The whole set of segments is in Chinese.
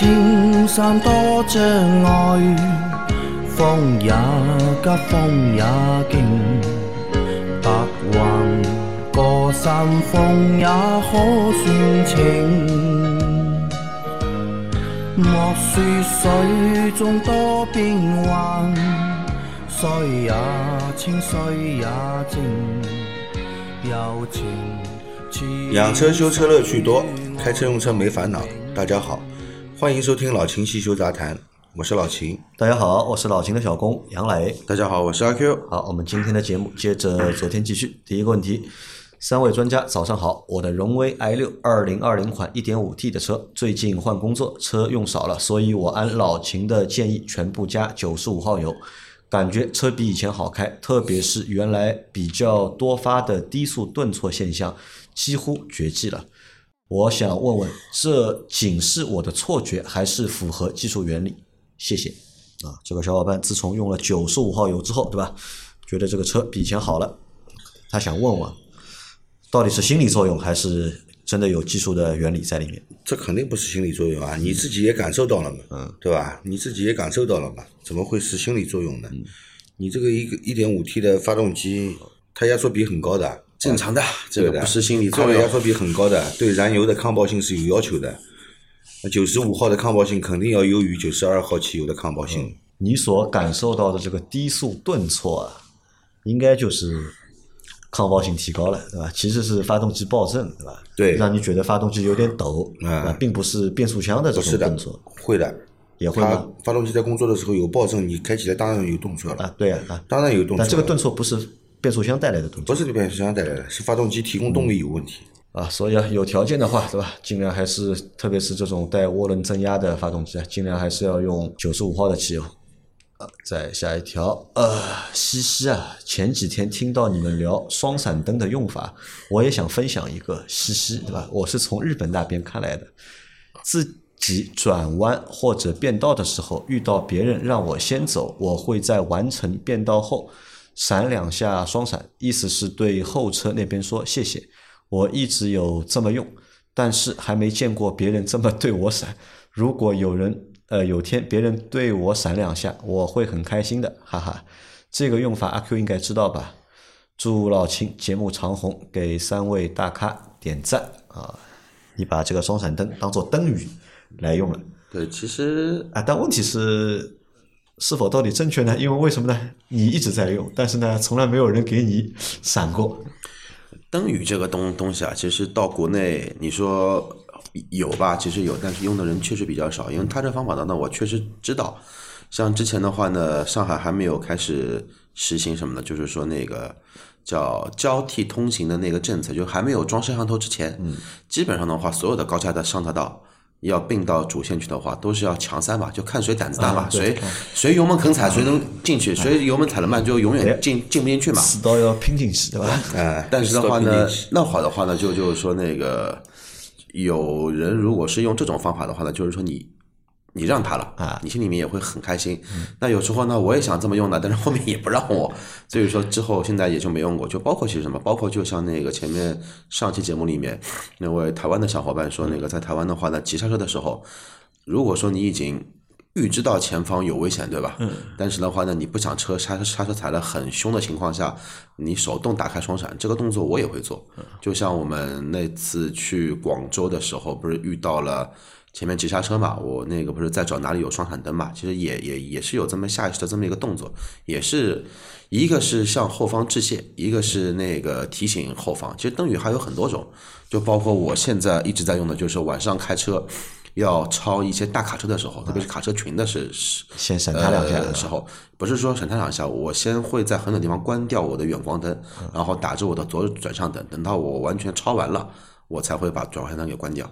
莫说青山多障碍，风也急，风也劲，白云过山峰也可算情。莫说水中多变幻，水也清，水也静，柔情似养车修车乐趣多，开车用车没烦恼。大家好，欢迎收听老秦汽修杂谈，我是老秦。大家好，我是老秦的小工杨磊。大家好，我是阿 Q。好，我们今天的节目接着昨天继续。第一个问题，三位专家早上好，我的荣威 i 六二零二零款一点五 T 的车，最近换工作，车用少了，所以我按老秦的建议，全部加九十五号油，感觉车比以前好开，特别是原来比较多发的低速顿挫现象几乎绝迹了。我想问问，这仅是我的错觉，还是符合技术原理？谢谢。啊，这个小伙伴自从用了九十五号油之后，对吧？觉得这个车比以前好了，他想问问，到底是心理作用，还是真的有技术的原理在里面？这肯定不是心理作用啊，你自己也感受到了嘛，嗯，对吧？你自己也感受到了嘛，怎么会是心理作用呢？你这个一个一点五 T 的发动机，它压缩比很高的，正常的，这个的不是心理作用。它的压缩比很高的，对燃油的抗爆性是有要求的。那九十五号的抗爆性肯定要优于九十二号汽油的抗爆性。你所感受到的这个低速顿挫啊，应该就是抗爆性提高了，对吧？其实是发动机爆震，对吧？对让你觉得发动机有点抖，嗯啊，并不是变速箱的这种顿挫，，会的。也会吗？发动机在工作的时候有爆震，你开起来当然有动作了，啊，对啊，啊，当然有动作这个顿挫不是变速箱带来的东西不是变速箱带来的，是发动机提供动力有问题。啊，所以啊，有条件的话，对吧？尽量还是，特别是这种带涡轮增压的发动机啊，尽量还是要用九十五号的汽油。啊，再下一条，呃，西西啊，前几天听到你们聊双闪灯的用法，我也想分享一个西西，对吧？我是从日本那边看来的，自己转弯或者变道的时候，遇到别人让我先走，我会在完成变道后闪两下双闪，意思是对后车那边说谢谢。我一直有这么用，但是还没见过别人这么对我闪。如果有人呃有天别人对我闪两下，我会很开心的，哈哈。这个用法阿 Q 应该知道吧？祝老秦节目长红，给三位大咖点赞啊！你把这个双闪灯当做灯语来用了对，其实啊，但问题是是否到底正确呢？因为为什么呢？你一直在用，但是呢，从来没有人给你闪过。灯语这个东东西啊，其实到国内你说有吧，其实有，但是用的人确实比较少。因为它这方法呢，那我确实知道。像之前的话呢，上海还没有开始实行什么呢？就是说那个叫交替通行的那个政策，就还没有装摄像头之前，嗯，基本上的话，所有的高架的上车道。要并到主线去的话，都是要强三嘛，就看谁胆子大嘛，谁谁油门肯踩，谁能进去；谁油门踩得慢，就永远进进不进去嘛。死到要拼进去，对吧？哎，但是的话呢那好的话呢，就就是说那个有人如果是用这种方法的话呢，就是说你你让他了啊你心里面也会很开心。那有时候呢，我也想这么用的，但是后面也不让我，所以说之后现在也就没用过。就包括其实什么，包括就像那个前面上期节目里面那位台湾的小伙伴说，那个在台湾的话呢，急刹车的时候，如果说你已经预知到前方有危险，对吧？嗯。但是的话呢，你不想车刹车刹车踩得很凶的情况下，你手动打开双闪这个动作我也会做。就像我们那次去广州的时候，不是遇到了前面急刹车嘛？我那个不是在找哪里有双闪灯嘛？其实也也也是有这么下意识的这么一个动作，也是一个是向后方致谢，一个是那个提醒后方。其实灯语还有很多种，就包括我现在一直在用的，就是晚上开车。要超一些大卡车的时候，特别是卡车群的是是先闪他两下呃的时候，不是说闪他两下，我先会在很远地方关掉我的远光灯，然后打着我的左转向灯，等到我完全超完了，我才会把转向灯给关掉。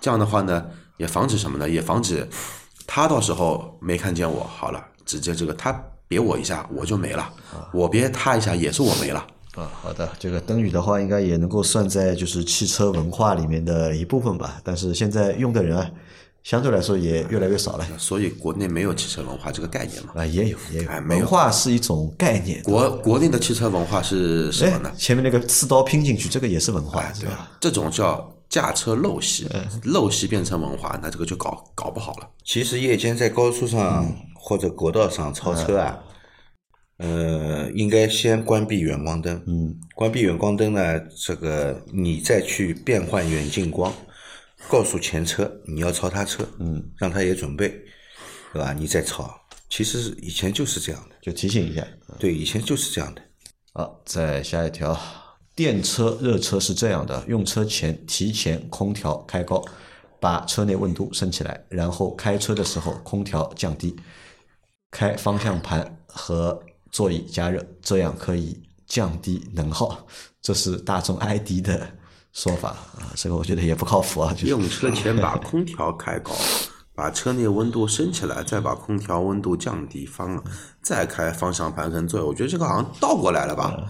这样的话呢，也防止什么呢？也防止他到时候没看见我，好了，直接这个他别我一下我就没了，我别他一下也是我没了。啊，好的，这个灯语的话，应该也能够算在就是汽车文化里面的一部分吧。但是现在用的人啊，相对来说也越来越少了。所以国内没有汽车文化这个概念嘛。啊，也有也有哎，没有文化是一种概念。国国内的汽车文化是什么哎呢？，前面那个刺刀拼进去，这个也是文化，对吧？这种叫驾车陋习，陋习变成文化，那这个就搞搞不好了。其实夜间在高速上或者国道上超车啊，呃，应该先关闭远光灯。嗯，关闭远光灯呢，这个你再去变换远近光，告诉前车你要超他车，嗯，让他也准备，对吧？你再超。其实以前就是这样的，就提醒一下。对，以前就是这样的。好，再下一条，电车热车是这样的：用车前提前空调开高，把车内温度升起来，然后开车的时候空调降低，开方向盘和座椅加热，这样可以降低能耗。这是大众 ID 的说法啊，这个我觉得也不靠谱啊。就是用车前把空调开高，把车内温度升起来，再把空调温度降低，方再开方向盘跟座椅。我觉得这个好像倒过来了吧，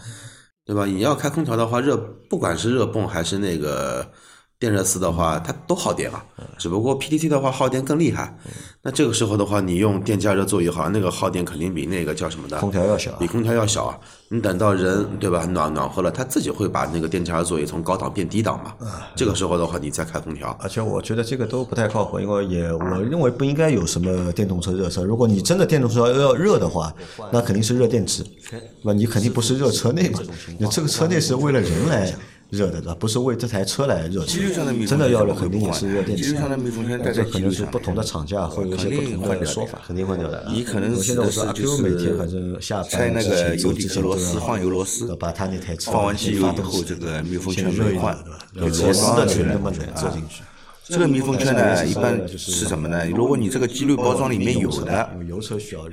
对吧？你要开空调的话，热不管是热泵还是那个电热丝的话，它都耗电啊。只不过 PTT 的话耗电更厉害。那这个时候的话，你用电加热座椅，好像那个耗电肯定比那个叫什么的空调要小啊比空调要小啊。你等到人对吧暖暖和了，它自己会把那个电加热座椅从高档变低档嘛。这个时候的话，你再开空调。而且我觉得这个都不太靠谱，因为也我认为不应该有什么电动车热车。如果你真的电动车要热的话，那肯定是热电池，那？你肯定不是热车内嘛。你这个车内是为了人来热的，不是为这台车来热的机滤上的密封真的要热，圈肯定也是热电池机滤。上的密封圈带这可能是不同的厂家会有一些不同的说法，肯定换掉的。你可能我现在我是阿 Q 是每天反正下拆那班之前个油底走之前都壳螺丝，要换油螺丝，把它那台车放完机油以后，这个密封圈没换点，对吧？就螺丝的全部全做进去。这个密封圈呢，一般是是什么呢？如果你这个机滤包装里面有的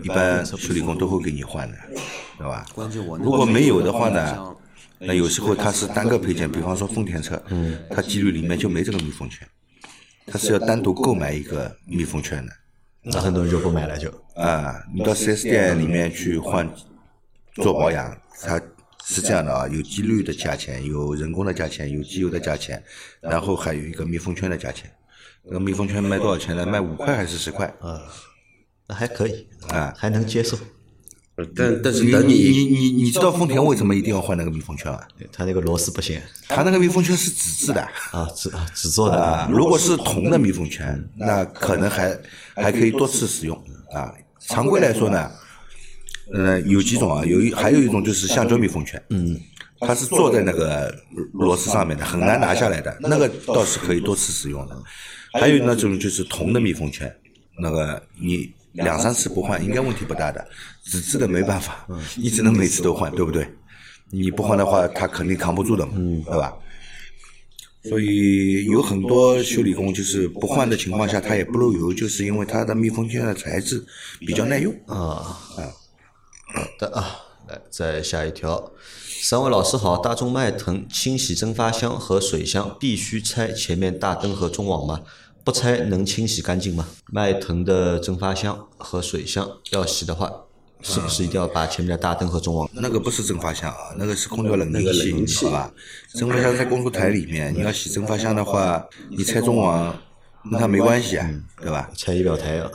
一般修理工都会给你换的，对吧？关键我如果没有的话呢像，那有时候它是单个配件，比方说丰田车，嗯它机滤里面就没这个密封圈，它是要单独购买一个密封圈的。那很多人就不买了就。啊，你到 4S 店里面去换做保养，它是这样的啊，有机滤的价钱，有人工的价钱，有机油的价钱，然后还有一个密封圈的价钱。那个密封圈卖多少钱呢？卖五块还是十块？啊那还可以啊还能接受。但但是你等你你你你知道丰田为什么一定要换那个密封圈吗？它那个螺丝不行它那个密封圈是纸质的啊，纸啊纸做的啊，如果是铜的密封圈，那可能还还可以多次使用啊。常规来说呢，呃，有几种啊，有一还有一种就是橡胶密封圈，嗯，它是坐在那个螺丝上面的，很难拿下来的，那个倒是可以多次使用的。还有那种就是铜的密封圈，那个你两三次不换应该问题不大的，纸质的没办法，你只能每次都换，对不对？你不换的话，它肯定扛不住的嘛，对吧？所以有很多修理工就是不换的情况下，它也不漏油，就是因为它的密封圈的材质比较耐用。啊。好的啊，来再下一条。三位老师好，大众迈腾清洗蒸发箱和水箱必须拆前面大灯和中网吗？不拆能清洗干净吗？迈腾的蒸发箱和水箱要洗的话，是不是一定要把前面的大灯和中网？那个不是蒸发箱啊，那个是空调冷凝器，好吧？蒸发箱在工作台里面，你要洗蒸发箱的话，你拆中网那它没关系啊，对吧？拆仪表台啊？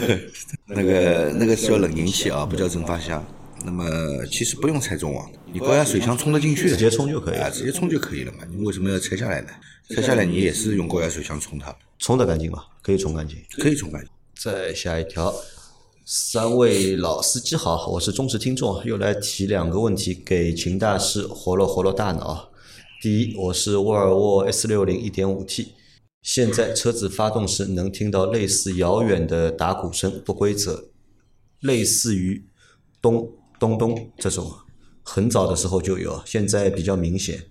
那个那个是叫冷凝器啊，不叫蒸发箱。那么其实不用拆中网，你高压水箱冲得进去，直接冲就可以了啊，直接冲就可以了嘛。你为什么要拆下来呢？拆下来你也是用高压水枪冲它，冲得干净吗？可以冲干净。可以冲干净。再下一条，三位老司机好，我是忠实听众，又来提两个问题给秦大师活络活络大脑。第一，我是沃尔沃 S 六零一点五 T，现在车子发动时能听到类似遥远的打鼓声，不规则，类似于咚咚咚这种，很早的时候就有，现在比较明显。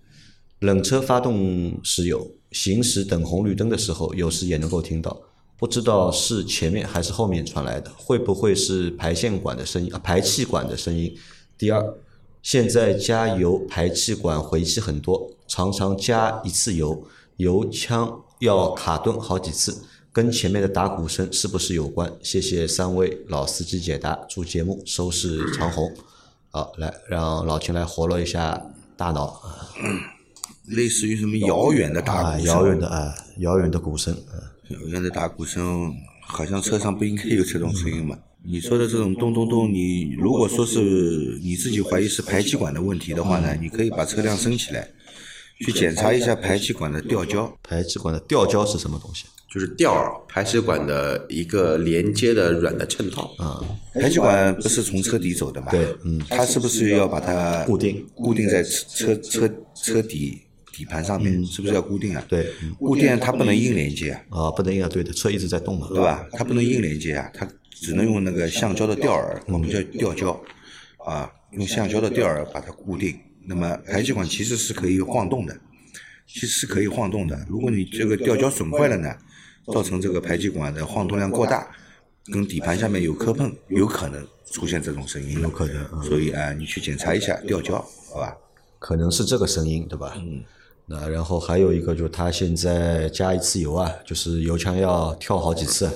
冷车发动时有，行驶等红绿灯的时候，有时也能够听到。不知道是前面还是后面传来的，会不会是排线管的声音啊？排气管的声音。第二，现在加油排气管回气很多，常常加一次油，油枪要卡顿好几次，跟前面的打鼓声是不是有关？谢谢三位老司机解答，祝节目收视长虹。好，来让老秦来活络一下大脑类似于什么遥远的打啊，鼓声，遥远的啊，遥远的鼓声。啊遥远的大鼓声，好像车上不应该有这种声音嘛？你说的这种咚咚咚，你如果说是你自己怀疑是排气管的问题的话呢，你可以把车辆升起来，去检查一下排气管的吊胶。排气管的吊胶是什么东西？就是吊儿排气管的一个连接的软的衬套啊，排气管不是从车底走的嘛？对，嗯，它是不是要把它固定固定在车车车车底底盘上面？是不是要固定啊？对，嗯固定它不能硬连接啊，啊，不能硬啊，对的，车一直在动嘛，对吧？它不能硬连接啊，它只能用那个橡胶的吊耳，我们叫吊胶啊，用橡胶的吊耳把它固定。那么排气管其实是可以晃动的，其实是可以晃动的。如果你这个吊胶损坏了呢，造成这个排气管的晃动量过大，跟底盘下面有磕碰，有可能出现这种声音，有可能嗯所以啊，你去检查一下吊胶，好吧？可能是这个声音，对吧？嗯。那然后还有一个就是它现在加一次油啊，就是油枪要跳好几次，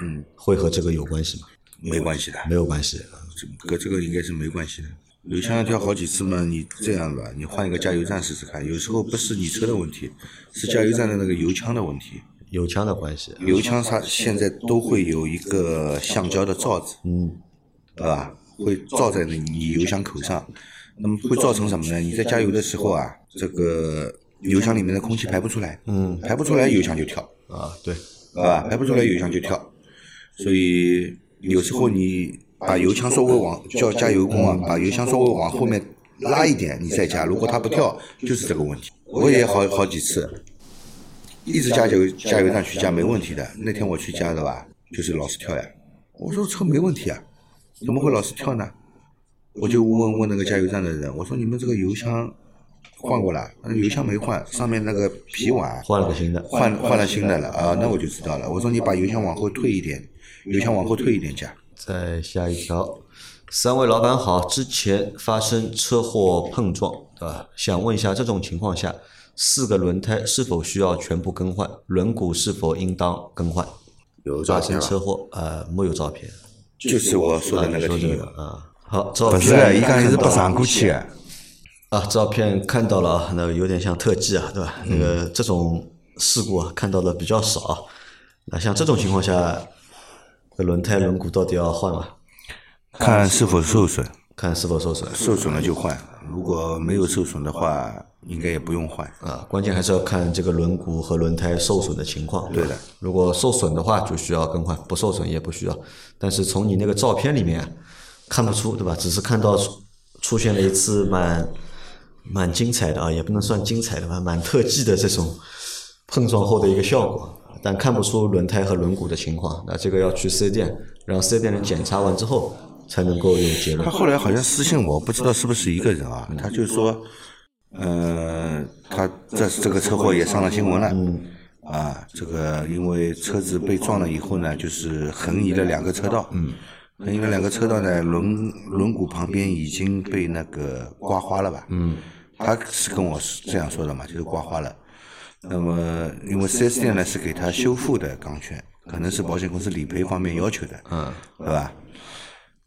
嗯，会和这个有关系吗？没关系的，没有关系，这跟这个应该是没关系的。油枪要跳好几次嘛，你这样吧，你换一个加油站试试看。有时候不是你车的问题，是加油站的那个油枪的问题。油枪的关系。油枪它现在都会有一个橡胶的罩子，嗯，对吧？会罩在你油箱口上，那么会造成什么呢？你在加油的时候啊，这个油箱里面的空气排不出来，嗯，排不出来油箱就跳，啊，对，啊，排不出来油箱就跳，所以有时候你把油箱稍微往叫加油工啊，把油箱稍微往后面拉一点，你再加，如果它不跳，就是这个问题。我也好好几次，一直加油加油站去加没问题的。那天我去加的吧，就是老是跳呀。我说车没问题啊，怎么会老是跳呢？我就问问那个加油站的人，我说你们这个油箱换过了？那油箱没换，上面那个皮碗换了个新的。换换了新的了啊，那我就知道了。我说你把油箱往后退一点，油箱往后退一点加。再下一条，三位老板好，之前发生车祸碰撞，对吧？想问一下，这种情况下，四个轮胎是否需要全部更换？轮毂是否应当更换？有照发片发？生车祸，呃，没有照片。就是我说的那个说这听友，个啊，好，照不是，片伊讲是不上过去的。啊，照片看到了啊，那个有点像特技啊，对吧？那个这种事故啊，看到的比较少啊。那像这种情况下，这轮胎轮毂到底要换吗？看是否受损，看是否受损受损了就换，如果没有受损的话，应该也不用换。啊，关键还是要看这个轮毂和轮胎受损的情况。对的，如果受损的话，就需要更换；不受损也不需要。但是从你那个照片里面看不出，对吧？只是看到出出现了一次蛮蛮精彩的啊，也不能算精彩的吧，蛮特技的这种碰撞后的一个效果，但看不出轮胎和轮毂的情况。那这个要去四 S 店，让四 S 店人检查完之后才能够有结论他。后来好像私信我，不知道是不是一个人啊？他就说，呃，他这这个车祸也上了新闻了。啊，这个因为车子被撞了以后呢，就是横移了两个车道。嗯，横移了两个车道呢，轮轮毂旁边已经被那个刮花了吧？嗯，他是跟我是这样说的嘛，就是刮花了。那么，因为 4S 店呢是给他修复的钢圈，可能是保险公司理赔方面要求的，嗯，对吧？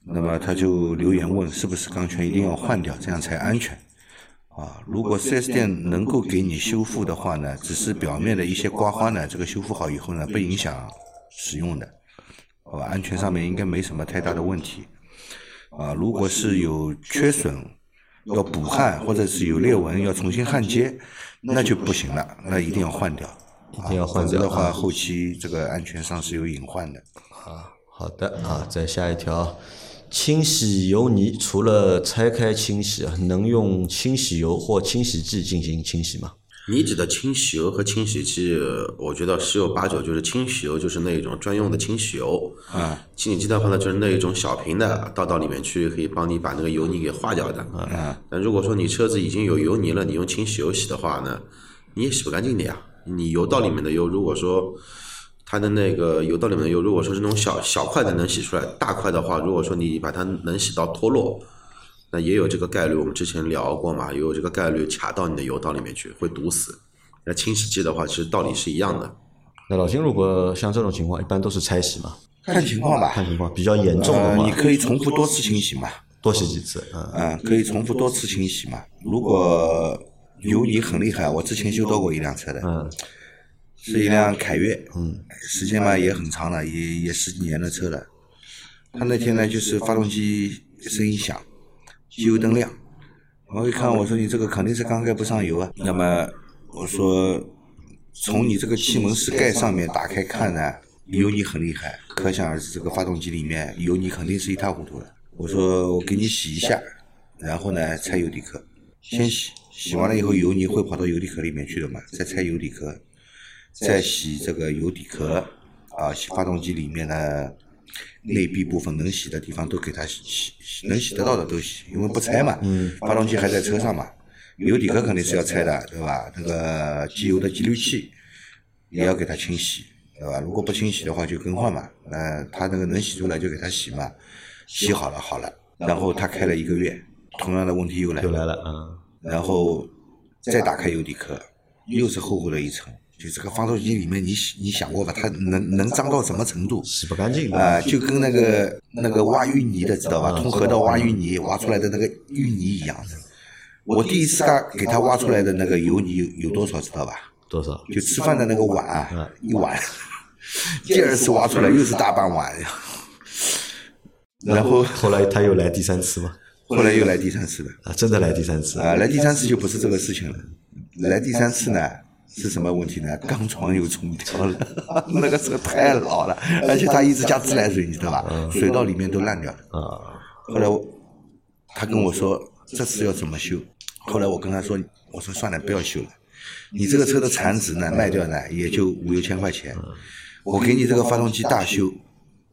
那么他就留言问是不是钢圈一定要换掉，这样才安全。啊，如果 4S 店能够给你修复的话呢，只是表面的一些刮花呢，这个修复好以后呢，不影响使用的，好吧？安全上面应该没什么太大的问题。啊，如果是有缺损，要补焊或者是有裂纹要重新焊接，那就不行了，那一定要换掉。一定要换掉的话，后期这个安全上是有隐患的。啊好的啊，再下一条，清洗油泥除了拆开清洗，能用清洗油或清洗剂进行清洗吗？你指的清洗油和清洗剂，我觉得十有八九就是清洗油，就是那一种专用的清洗油。啊，清洗剂的话呢，就是那一种小瓶的，倒到里面去，可以帮你把那个油泥给化掉的。啊，但如果说你车子已经有油泥了，你用清洗油洗的话呢，你也洗不干净的呀。你油道里面的油，如果说它的那个油道里面的油，如果说是那种小小块的能洗出来，大块的话，如果说你把它能洗到脱落，那也有这个概率。我们之前聊过嘛，也有这个概率卡到你的油道里面去，会堵死。那清洗剂的话，其实道理是一样的。那老金，如果像这种情况，一般都是拆洗嘛？看情况吧。看情况，比较严重的呃，话，你可以重复多次清洗嘛。多洗几次。嗯，嗯，可以重复多次清洗嘛。如果油泥很厉害，我之前修到过一辆车的，嗯，是一辆凯越，嗯，时间嘛也很长了，也也十几年的车了。他那天呢，就是发动机声音响，机油灯亮，我一看，我说你这个肯定是缸盖不上油啊。那么我说，从你这个气门室盖上面打开看呢，油泥很厉害，可想而知这个发动机里面油泥肯定是一塌糊涂的。我说我给你洗一下，然后呢拆油底壳，先洗，洗完了以后油泥会跑到油底壳里面去的嘛，再拆油底壳，再洗这个油底壳，啊，洗发动机里面的内壁部分能洗的地方都给它洗洗，洗能洗得到的都洗，因为不拆嘛，发动机还在车上嘛，油底壳肯定是要拆的，对吧？那个机油的激滤器也要给它清洗，对吧？如果不清洗的话就更换嘛，那它那个能洗出来就给它洗嘛，洗好了好了，然后它开了一个月，同样的问题又来又来了啊，然后再打开油底壳，又是厚厚的一层。就这个发动机里面，你你想过吧？它能能脏到什么程度？洗不干净啊、就跟那个那个挖淤泥的知道吧？通河道挖淤泥挖出来的那个淤泥一样的。我第一次他给他挖出来的那个油泥有有多少知道吧？多少？就吃饭的那个碗啊，一碗。第二次挖出来又是大半碗，然后后来他又来第三次吗？后来又来第三次了。啊，真的来第三次啊，来第三次就不是这个事情了。来第三次呢是什么问题呢？钢床又冲掉了，那个车太老了，而且它一直加自来水，你知道吧？水道里面都烂掉了。啊，后来我他跟我说这次要怎么修？后来我跟他说，我说算了，不要修了。你这个车的残值呢，卖掉呢也就五六千块钱。我给你这个发动机大修，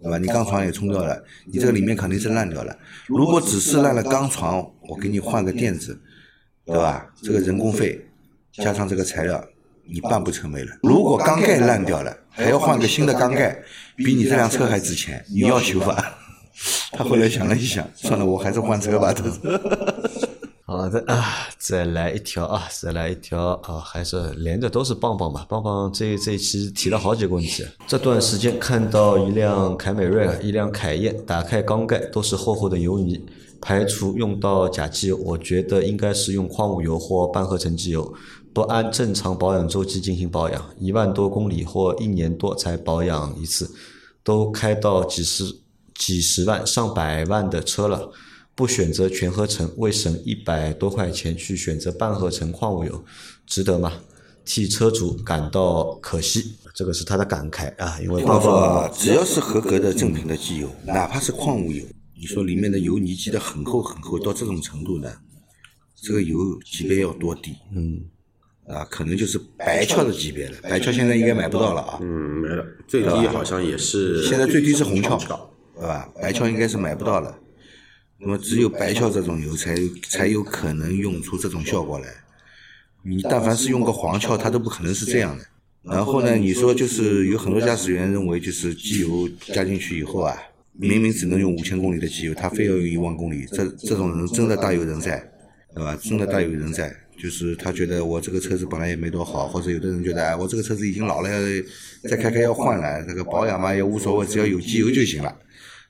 对吧？你钢床也冲掉了，你这个里面肯定是烂掉了。如果只是烂了钢床，我给你换个垫子，对吧？这个人工费加上这个材料，你办不成没了。如果缸盖烂掉了，还要换个新的缸盖，比你这辆车还值钱，你要修吧？他后来想了一想，算了，我还是换车吧。他说。好的啊，再来一条啊，再来一条啊，还是连着都是棒棒吧。棒棒这这一期提了好几个问题。这段时间看到一辆凯美瑞啊，一辆凯宴，打开缸盖都是厚厚的油泥，排除用到假机油，我觉得应该是用矿物油或半合成机油，不按正常保养周期进行保养，一万多公里或一年多才保养一次，都开到几十几十万上百万的车了。不选择全合成，为省一百多块钱去选择半合成矿物油，值得吗？替车主感到可惜，这个是他的感慨啊。因为包括只要是合格的正品的机油，哪怕是矿物油，你说里面的油泥积得很厚很厚，到这种程度呢，这个油级别要多低？嗯，啊，可能就是白壳的级别了。白壳现在应该买不到了啊。嗯，没了，最低好像也是。现在最低是红壳，对吧？白壳应该是买不到了。那么只有白壳这种油才才有可能用出这种效果来。你但凡是用个黄壳，它都不可能是这样的。然后呢，你说就是有很多驾驶员认为，就是机油加进去以后啊，明明只能用五千公里的机油，他非要用一万公里，这这种人真的大有人在，对吧？真的大有人在。就是他觉得我这个车子本来也没多好，或者有的人觉得哎，我这个车子已经老了，再开开要换了，这个保养嘛也无所谓，只要有机油就行了。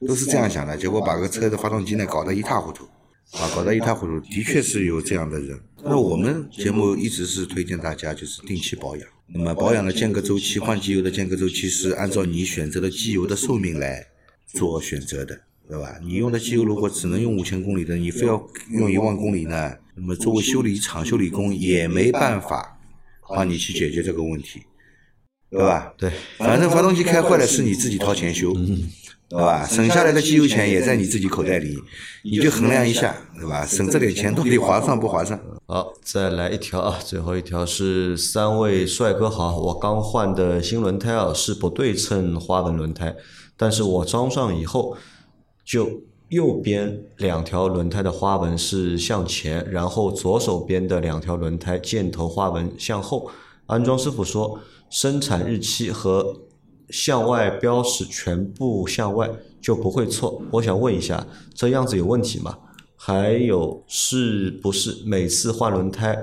都是这样想的，结果把个车的发动机呢搞得一塌糊涂，啊，搞得一塌糊涂，的确是有这样的人。那我们节目一直是推荐大家就是定期保养，那么保养的间隔周期、换机油的间隔周期是按照你选择的机油的寿命来做选择的，对吧？你用的机油如果只能用五千公里的，你非要用一万公里呢，那么作为修理厂修理工也没办法帮你去解决这个问题，对吧？对，反正发动机开坏了是你自己掏钱修。对吧？省下来的机油钱也在你自己口袋里，你就衡量一下，对吧？省这点钱到底划算不划算？好，再来一条啊，最后一条是三位帅哥好，我刚换的新轮胎啊是不对称花纹轮胎，但是我装上以后，就右边两条轮胎的花纹是向前，然后左手边的两条轮胎箭头花纹向后。安装师傅说，生产日期和向外标识全部向外就不会错。我想问一下，这样子有问题吗？还有是不是每次换轮胎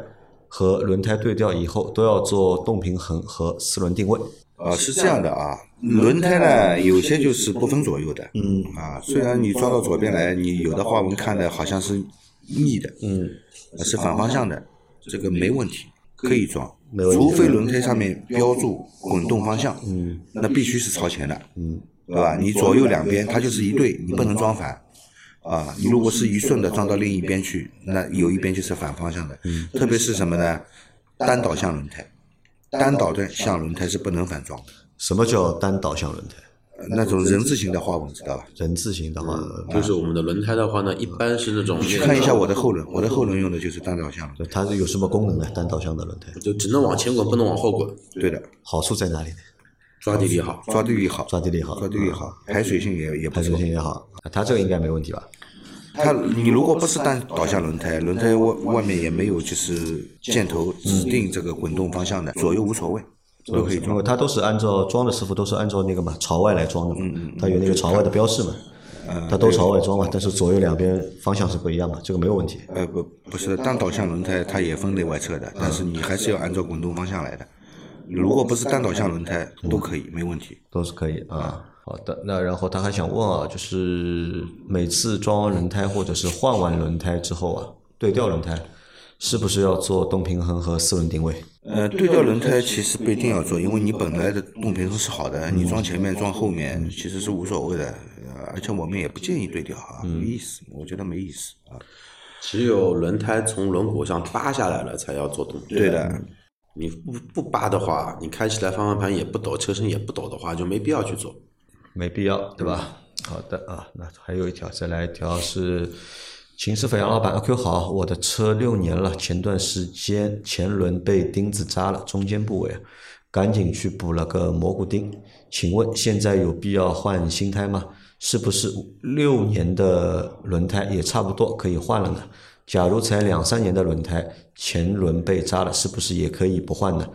和轮胎对调以后都要做动平衡和四轮定位？呃，是这样的啊，轮胎呢有些就是不分左右的，嗯。啊，虽然你抓到左边来，你有的花纹看的好像是逆的，嗯，是反方向的，这个没问题，可以。装。除非轮胎上面标注滚动方向，嗯。那必须是朝前的，嗯。对吧？你左右两边它就是一对，你不能装反，啊，你如果是一顺的装到另一边去，那有一边就是反方向的。嗯。特别是什么呢？单导向轮胎，单导的向轮胎是不能反装的。什么叫单导向轮胎？呃那种人字形的花纹知道吧？人字形的话，就是我们的轮胎的话呢，一般是那种去看一下我的后轮，我的后轮用的就是单导向。它是有什么功能呢？单导向的轮胎就只能往前滚，不能往后滚，对的，好处在哪里呢？抓地力好。抓地力好，抓地力好，抓地力好，排水性也也排水。性也好，啊它这个应该没问题吧？它你如果不是单导向轮胎，轮胎外外面也没有就是箭头指定这个滚动方向的，左右无所谓，都可以装因为。它都是按照装的师傅都是按照那个嘛朝外来装的嘛，它有那个朝外的标示嘛，它都朝外装嘛，但是左右两边方向是不一样的，这个没有问题。呃不不是单导向轮胎，它也分内外侧的，但是你还是要按照滚动方向来的。如果不是单导向轮胎，都可以，没问题。都是可以啊。好的，那然后他还想问啊，就是每次装完轮胎或者是换完轮胎之后啊，对调轮胎是不是要做动平衡和四轮定位？呃，对调轮胎其实不一定要做，因为你本来的动平衡是好的，你装前面装后面其实是无所谓的，呃而且我们也不建议对调啊，没意思，我觉得没意思啊。只有轮胎从轮毂上扒下来了，才要做动对的，你不不扒的话，你开起来方向盘也不抖，车身也不抖的话，就没必要去做。没必要，对吧？好的啊，那还有一条，再来一条是秦师傅杨老板阿 Q 好，我的车六年了，前段时间前轮被钉子扎了，中间部位，赶紧去补了个蘑菇钉。请问现在有必要换新胎吗？是不是六年的轮胎也差不多可以换了呢？假如才两三年的轮胎，前轮被扎了，是不是也可以不换呢？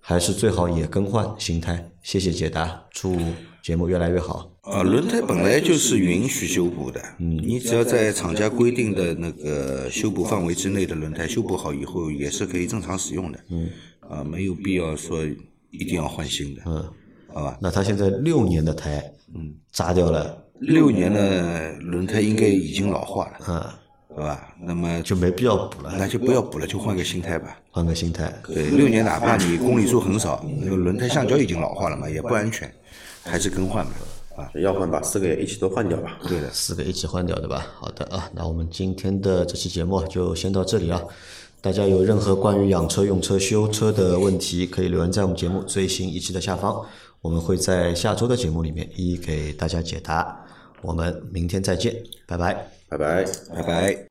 还是最好也更换新胎？谢谢解答，祝节目越来越好。呃，轮胎本来就是允许修补的，你只要在厂家规定的那个修补范围之内的轮胎修补好以后，也是可以正常使用的。嗯，啊，没有必要说一定要换新的。嗯，好吧。那他现在六年的胎，嗯，扎掉了，六年的轮胎应该已经老化了，嗯，对吧？那么就没必要补了，那就不要补了，就换个新胎吧。换个新胎。对，六年哪怕你公里数很少，那个轮胎橡胶已经老化了嘛，也不安全，还是更换吧。啊，要换把四个也一起都换掉吧。对的。四个一起换掉，对吧？好的啊，那我们今天的这期节目就先到这里啊。大家有任何关于养车、用车、修车的问题，可以留言在我们节目最新一期的下方，我们会在下周的节目里面一一给大家解答。我们明天再见，拜拜。拜拜。拜拜。